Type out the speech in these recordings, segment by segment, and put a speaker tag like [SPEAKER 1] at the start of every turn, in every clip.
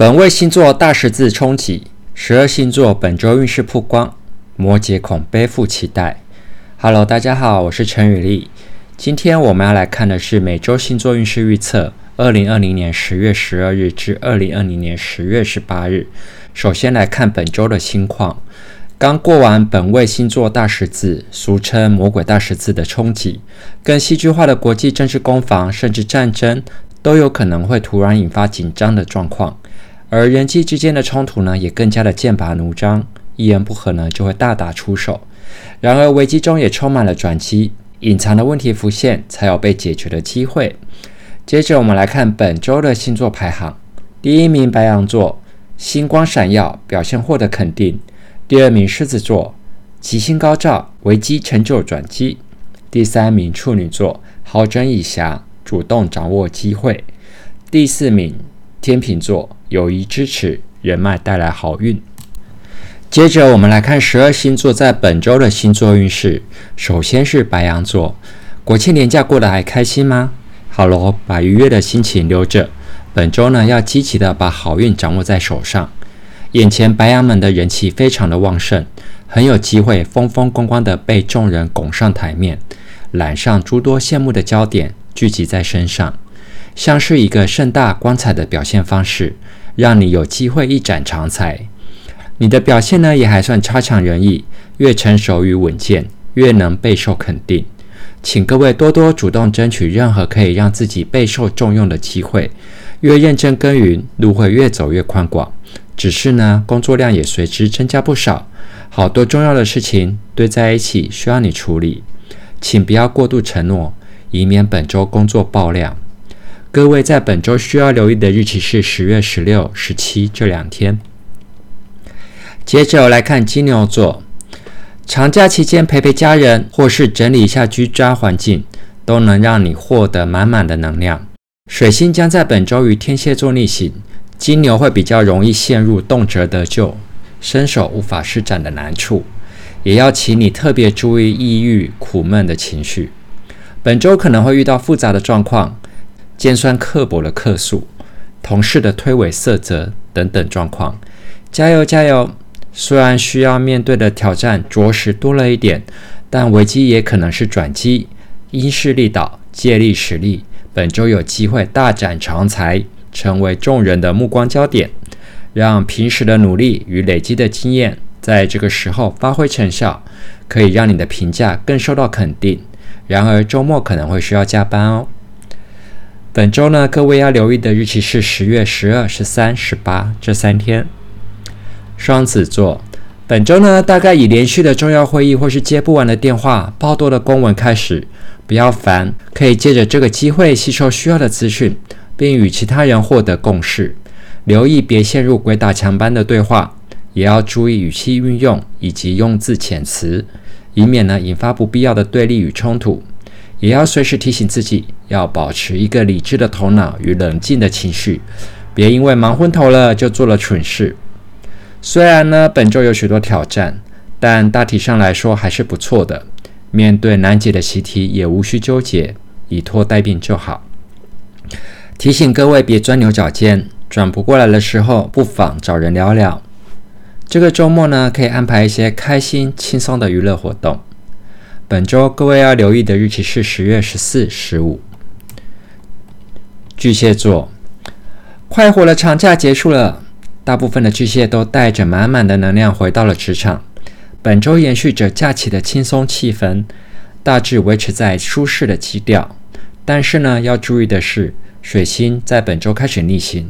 [SPEAKER 1] 本位星座大十字冲击，十二星座本周运势曝光，摩羯恐背负期待。Hello，大家好，我是陈宇丽。今天我们要来看的是每周星座运势预测，二零二零年十月十二日至二零二零年十月十八日。首先来看本周的星况，刚过完本位星座大十字，俗称魔鬼大十字的冲击，更戏剧化的国际政治攻防，甚至战争，都有可能会突然引发紧张的状况。而人际之间的冲突呢，也更加的剑拔弩张，一言不合呢就会大打出手。然而危机中也充满了转机，隐藏的问题浮现，才有被解决的机会。接着我们来看本周的星座排行：第一名白羊座，星光闪耀，表现获得肯定；第二名狮子座，吉星高照，危机成就转机；第三名处女座，好整以暇，主动掌握机会；第四名天秤座。友谊支持，人脉带来好运。接着，我们来看十二星座在本周的星座运势。首先是白羊座，国庆连假过得还开心吗？好喽，把愉悦的心情留着。本周呢，要积极的把好运掌握在手上。眼前白羊们的人气非常的旺盛，很有机会风风光光的被众人拱上台面，揽上诸多羡慕的焦点聚集在身上，像是一个盛大光彩的表现方式。让你有机会一展长才，你的表现呢也还算差强人意，越成熟与稳健，越能备受肯定。请各位多多主动争取任何可以让自己备受重用的机会，越认真耕耘，路会越走越宽广。只是呢，工作量也随之增加不少，好多重要的事情堆在一起需要你处理，请不要过度承诺，以免本周工作爆量。各位在本周需要留意的日期是十月十六、十七这两天。接着来看金牛座，长假期间陪陪家人，或是整理一下居家环境，都能让你获得满满的能量。水星将在本周与天蝎座逆行，金牛会比较容易陷入动辄得咎、伸手无法施展的难处，也要请你特别注意抑郁、苦闷的情绪。本周可能会遇到复杂的状况。尖酸刻薄的客诉，同事的推诿责责等等状况，加油加油！虽然需要面对的挑战着实多了一点，但危机也可能是转机。因势利导，借力使力，本周有机会大展长才，成为众人的目光焦点。让平时的努力与累积的经验，在这个时候发挥成效，可以让你的评价更受到肯定。然而周末可能会需要加班哦。本周呢，各位要留意的日期是十月十二、十三、十八这三天。双子座，本周呢，大概以连续的重要会议或是接不完的电话、爆多的公文开始，不要烦，可以借着这个机会吸收需要的资讯，并与其他人获得共识。留意别陷入鬼打墙般的对话，也要注意语气运用以及用字遣词，以免呢引发不必要的对立与冲突。也要随时提醒自己，要保持一个理智的头脑与冷静的情绪，别因为忙昏头了就做了蠢事。虽然呢，本周有许多挑战，但大体上来说还是不错的。面对难解的习题，也无需纠结，以拖待变就好。提醒各位别钻牛角尖，转不过来的时候，不妨找人聊聊。这个周末呢，可以安排一些开心轻松的娱乐活动。本周各位要留意的日期是十月十四、十五。巨蟹座，快活的长假结束了，大部分的巨蟹都带着满满的能量回到了职场。本周延续着假期的轻松气氛，大致维持在舒适的基调。但是呢，要注意的是，水星在本周开始逆行，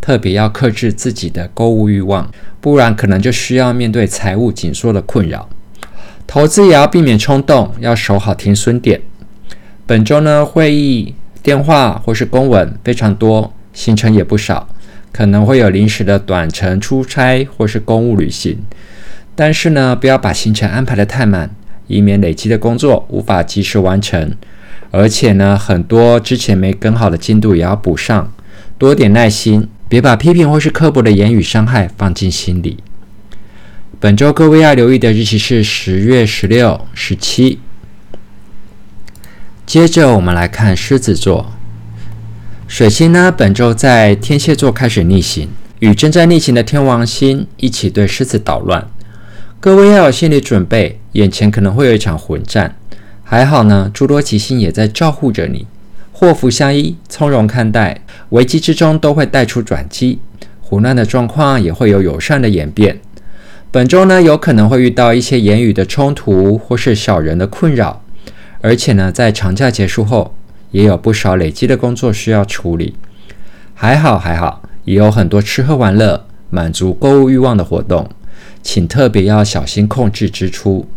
[SPEAKER 1] 特别要克制自己的购物欲望，不然可能就需要面对财务紧缩的困扰。投资也要避免冲动，要守好停损点。本周呢，会议、电话或是公文非常多，行程也不少，可能会有临时的短程出差或是公务旅行。但是呢，不要把行程安排得太满，以免累积的工作无法及时完成。而且呢，很多之前没跟好的进度也要补上，多点耐心，别把批评或是刻薄的言语伤害放进心里。本周各位要留意的日期是十月十六、十七。接着我们来看狮子座，水星呢，本周在天蝎座开始逆行，与正在逆行的天王星一起对狮子捣乱。各位要有心理准备，眼前可能会有一场混战。还好呢，诸多吉星也在照护着你，祸福相依，从容看待，危机之中都会带出转机，胡乱的状况也会有友善的演变。本周呢，有可能会遇到一些言语的冲突，或是小人的困扰，而且呢，在长假结束后，也有不少累积的工作需要处理。还好还好，也有很多吃喝玩乐、满足购物欲望的活动。请特别要小心控制支出。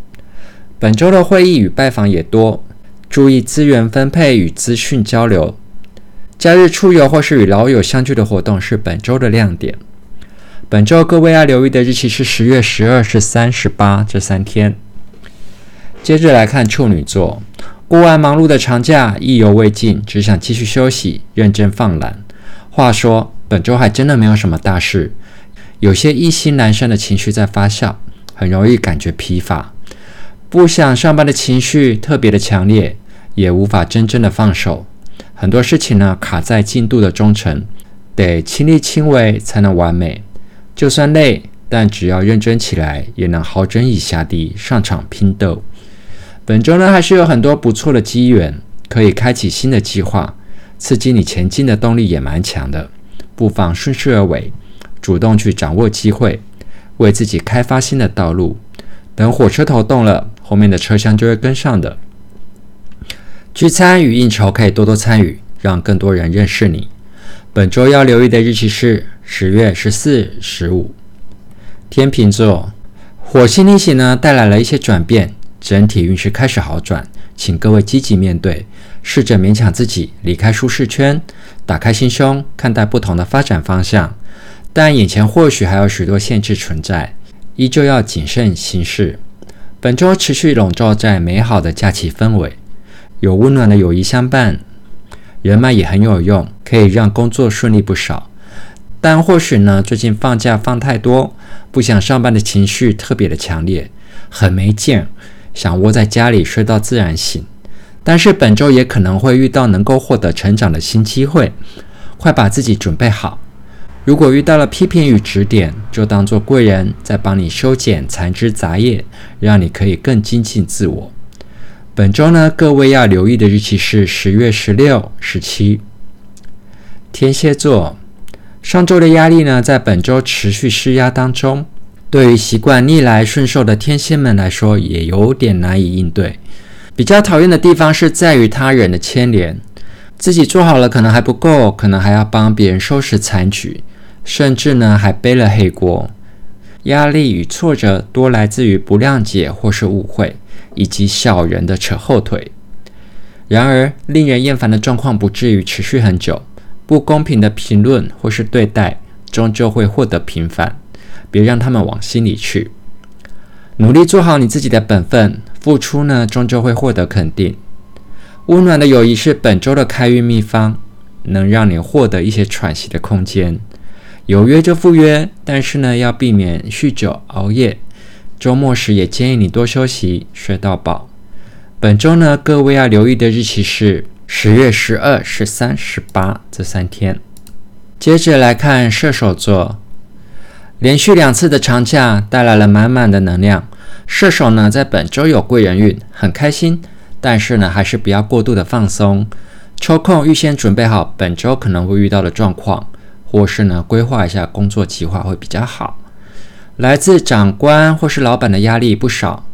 [SPEAKER 1] 本周的会议与拜访也多，注意资源分配与资讯交流。假日出游或是与老友相聚的活动是本周的亮点。本周各位要留意的日期是十月十二、十三、十八这三天。接着来看处女座，过完忙碌的长假，意犹未尽，只想继续休息，认真放懒。话说，本周还真的没有什么大事。有些意兴阑珊的情绪在发酵，很容易感觉疲乏，不想上班的情绪特别的强烈，也无法真正的放手。很多事情呢，卡在进度的中程，得亲力亲为才能完美。就算累，但只要认真起来，也能好整以暇地上场拼斗。本周呢，还是有很多不错的机缘，可以开启新的计划，刺激你前进的动力也蛮强的，不妨顺势而为。主动去掌握机会，为自己开发新的道路。等火车头动了，后面的车厢就会跟上的。聚餐与应酬可以多多参与，让更多人认识你。本周要留意的日期是十月十四、十五。天秤座，火星逆行呢，带来了一些转变，整体运势开始好转，请各位积极面对，试着勉强自己离开舒适圈，打开心胸，看待不同的发展方向。但眼前或许还有许多限制存在，依旧要谨慎行事。本周持续笼罩在美好的假期氛围，有温暖的友谊相伴，人脉也很有用，可以让工作顺利不少。但或许呢，最近放假放太多，不想上班的情绪特别的强烈，很没劲，想窝在家里睡到自然醒。但是本周也可能会遇到能够获得成长的新机会，快把自己准备好。如果遇到了批评与指点，就当做贵人在帮你修剪残枝杂叶，让你可以更精进自我。本周呢，各位要留意的日期是十月十六、十七。天蝎座，上周的压力呢，在本周持续施压当中，对于习惯逆来顺受的天蝎们来说，也有点难以应对。比较讨厌的地方是在于他人的牵连，自己做好了可能还不够，可能还要帮别人收拾残局。甚至呢，还背了黑锅。压力与挫折多来自于不谅解或是误会，以及小人的扯后腿。然而，令人厌烦的状况不至于持续很久。不公平的评论或是对待，终究会获得平反。别让他们往心里去。努力做好你自己的本分，付出呢，终究会获得肯定。温暖的友谊是本周的开运秘方，能让你获得一些喘息的空间。有约就赴约，但是呢，要避免酗酒熬夜。周末时也建议你多休息，睡到饱。本周呢，各位要留意的日期是十月十二、十三、十八这三天。接着来看射手座，连续两次的长假带来了满满的能量。射手呢，在本周有贵人运，很开心。但是呢，还是不要过度的放松，抽空预先准备好本周可能会遇到的状况。或是呢，规划一下工作计划会比较好。来自长官或是老板的压力不少，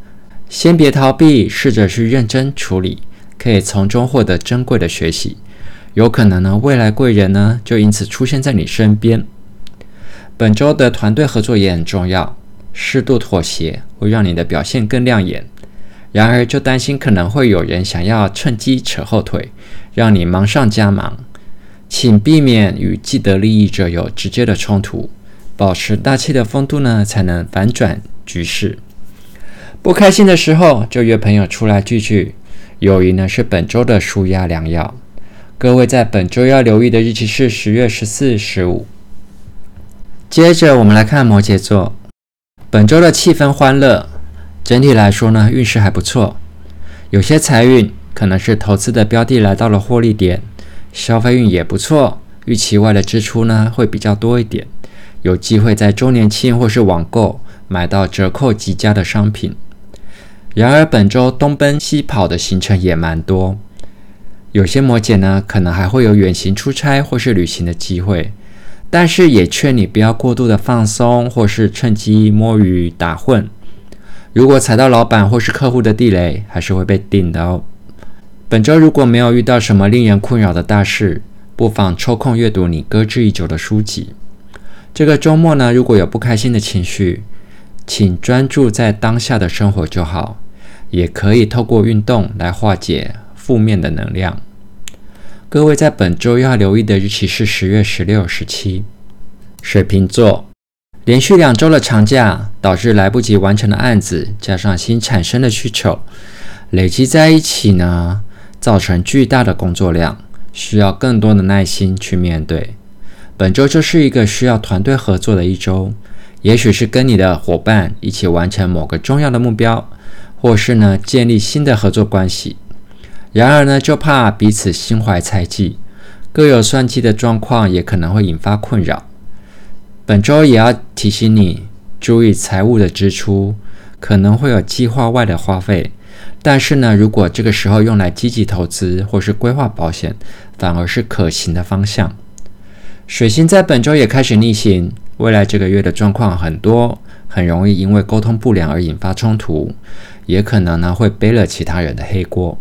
[SPEAKER 1] 先别逃避，试着去认真处理，可以从中获得珍贵的学习。有可能呢，未来贵人呢就因此出现在你身边。本周的团队合作也很重要，适度妥协会让你的表现更亮眼。然而，就担心可能会有人想要趁机扯后腿，让你忙上加忙。请避免与既得利益者有直接的冲突，保持大气的风度呢，才能反转局势。不开心的时候就约朋友出来聚聚，友谊呢是本周的舒压良药。各位在本周要留意的日期是十月十四、十五。接着我们来看摩羯座，本周的气氛欢乐，整体来说呢运势还不错，有些财运可能是投资的标的来到了获利点。消费运也不错，预期外的支出呢会比较多一点，有机会在周年庆或是网购买到折扣极佳的商品。然而，本周东奔西跑的行程也蛮多，有些摩羯呢，可能还会有远行出差或是旅行的机会，但是也劝你不要过度的放松，或是趁机摸鱼打混。如果踩到老板或是客户的地雷，还是会被定的哦。本周如果没有遇到什么令人困扰的大事，不妨抽空阅读你搁置已久的书籍。这个周末呢，如果有不开心的情绪，请专注在当下的生活就好，也可以透过运动来化解负面的能量。各位在本周要留意的日期是十月十六、十七。水瓶座，连续两周的长假导致来不及完成的案子，加上新产生的需求，累积在一起呢，造成巨大的工作量，需要更多的耐心去面对。本周就是一个需要团队合作的一周，也许是跟你的伙伴一起完成某个重要的目标，或是呢建立新的合作关系。然而呢，就怕彼此心怀猜忌，各有算计的状况也可能会引发困扰。本周也要提醒你注意财务的支出，可能会有计划外的花费。但是呢，如果这个时候用来积极投资或是规划保险，反而是可行的方向。水星在本周也开始逆行，未来这个月的状况很多，很容易因为沟通不良而引发冲突，也可能呢会背了其他人的黑锅。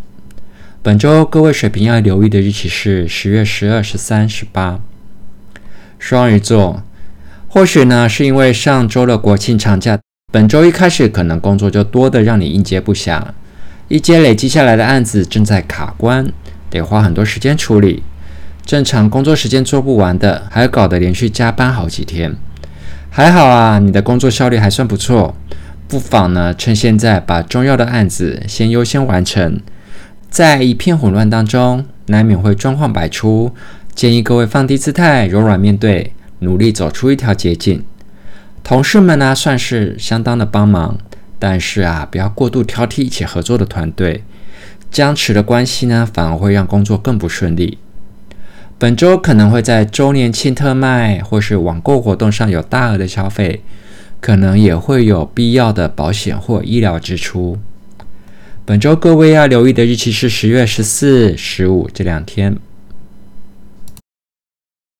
[SPEAKER 1] 本周各位水瓶要留意的日期是十月十二、十三、十八。双鱼座，或许呢是因为上周的国庆长假，本周一开始可能工作就多得让你应接不暇。一接累积下来的案子正在卡关，得花很多时间处理。正常工作时间做不完的，还搞得连续加班好几天。还好啊，你的工作效率还算不错。不妨呢，趁现在把重要的案子先优先完成。在一片混乱当中，难免会状况百出。建议各位放低姿态，柔软面对，努力走出一条捷径。同事们呢，算是相当的帮忙。但是啊，不要过度挑剔一起合作的团队，僵持的关系呢，反而会让工作更不顺利。本周可能会在周年庆特卖或是网购活动上有大额的消费，可能也会有必要的保险或医疗支出。本周各位要留意的日期是十月十四、十五这两天。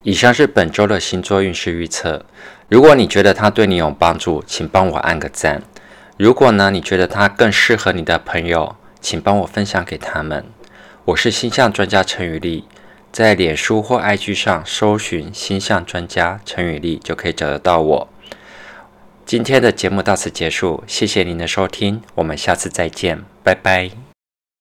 [SPEAKER 1] 以上是本周的星座运势预测。如果你觉得它对你有帮助，请帮我按个赞。如果呢，你觉得它更适合你的朋友，请帮我分享给他们。我是星象专家陈宇丽，在脸书或 IG 上搜寻星象专家陈宇丽就可以找得到我。今天的节目到此结束，谢谢您的收听，我们下次再见，拜拜。